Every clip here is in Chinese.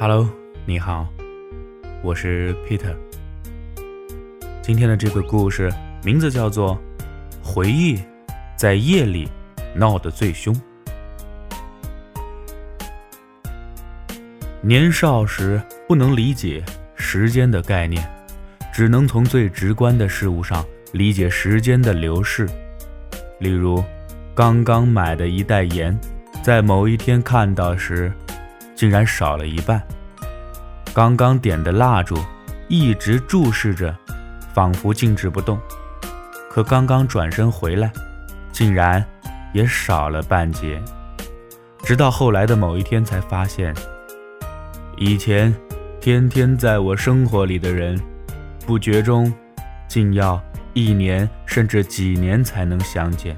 Hello，你好，我是 Peter。今天的这个故事名字叫做《回忆在夜里闹得最凶》。年少时不能理解时间的概念，只能从最直观的事物上理解时间的流逝。例如，刚刚买的一袋盐，在某一天看到时，竟然少了一半。刚刚点的蜡烛，一直注视着，仿佛静止不动。可刚刚转身回来，竟然也少了半截。直到后来的某一天，才发现。以前，天天在我生活里的人，不觉中，竟要一年甚至几年才能相见。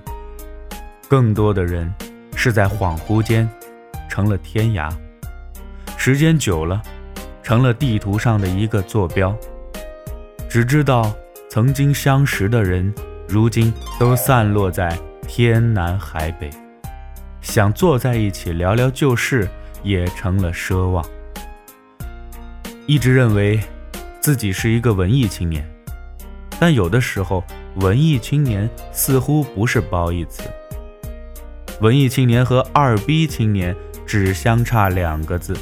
更多的人，是在恍惚间，成了天涯。时间久了，成了地图上的一个坐标。只知道曾经相识的人，如今都散落在天南海北。想坐在一起聊聊旧事，也成了奢望。一直认为自己是一个文艺青年，但有的时候，文艺青年似乎不是褒义词。文艺青年和二逼青年只相差两个字，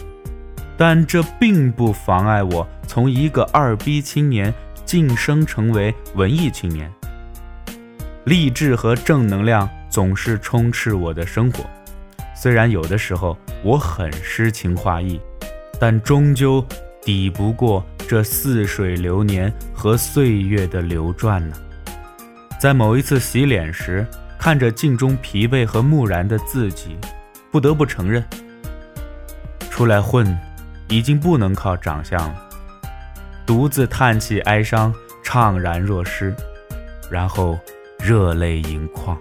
但这并不妨碍我从一个二逼青年晋升成为文艺青年。励志和正能量总是充斥我的生活，虽然有的时候我很诗情画意，但终究。抵不过这似水流年和岁月的流转呢。在某一次洗脸时，看着镜中疲惫和木然的自己，不得不承认，出来混，已经不能靠长相了。独自叹气哀伤，怅然若失，然后热泪盈眶。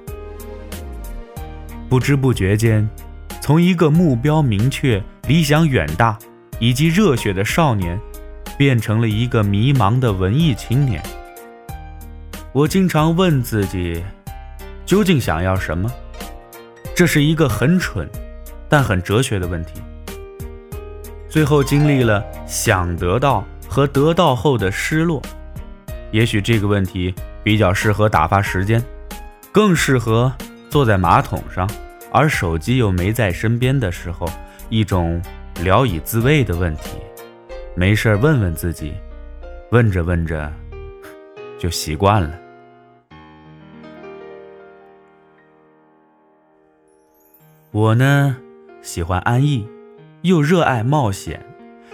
不知不觉间，从一个目标明确、理想远大。以及热血的少年，变成了一个迷茫的文艺青年。我经常问自己，究竟想要什么？这是一个很蠢，但很哲学的问题。最后经历了想得到和得到后的失落，也许这个问题比较适合打发时间，更适合坐在马桶上，而手机又没在身边的时候，一种。聊以自慰的问题，没事问问自己，问着问着就习惯了。我呢，喜欢安逸，又热爱冒险，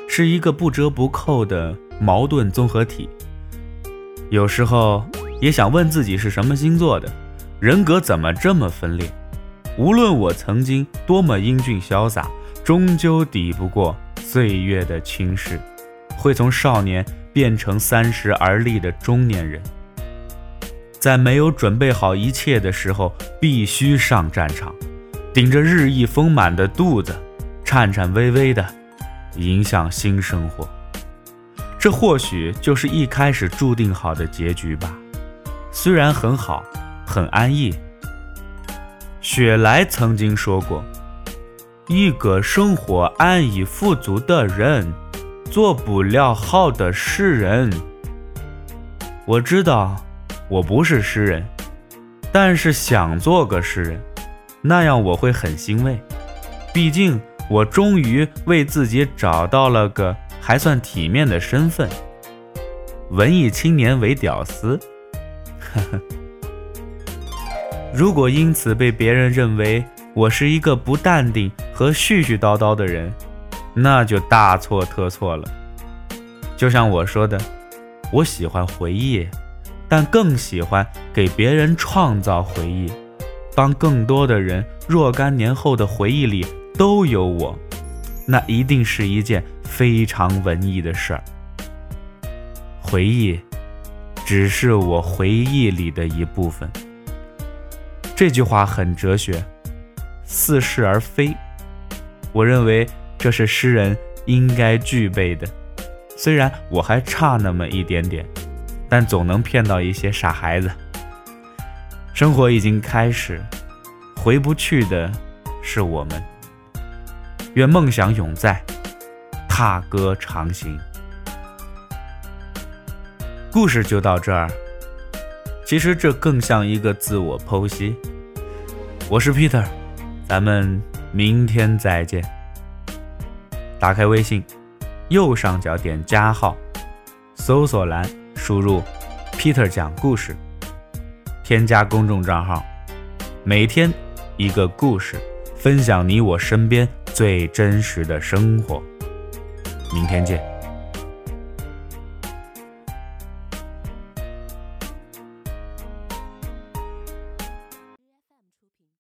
是一个不折不扣的矛盾综合体。有时候也想问自己是什么星座的，人格怎么这么分裂？无论我曾经多么英俊潇洒。终究抵不过岁月的侵蚀，会从少年变成三十而立的中年人。在没有准备好一切的时候，必须上战场，顶着日益丰满的肚子，颤颤巍巍的迎向新生活。这或许就是一开始注定好的结局吧。虽然很好，很安逸。雪莱曾经说过。一个生活安逸富足的人，做不了好的诗人。我知道我不是诗人，但是想做个诗人，那样我会很欣慰。毕竟我终于为自己找到了个还算体面的身份——文艺青年伪屌丝。呵呵。如果因此被别人认为我是一个不淡定。和絮絮叨叨的人，那就大错特错了。就像我说的，我喜欢回忆，但更喜欢给别人创造回忆。当更多的人若干年后的回忆里都有我，那一定是一件非常文艺的事儿。回忆，只是我回忆里的一部分。这句话很哲学，似是而非。我认为这是诗人应该具备的，虽然我还差那么一点点，但总能骗到一些傻孩子。生活已经开始，回不去的是我们。愿梦想永在，踏歌长行。故事就到这儿，其实这更像一个自我剖析。我是 Peter，咱们明天再见。打开微信，右上角点加号，搜索栏输入 “Peter 讲故事”，添加公众账号，每天一个故事，分享你我身边最真实的生活。明天见。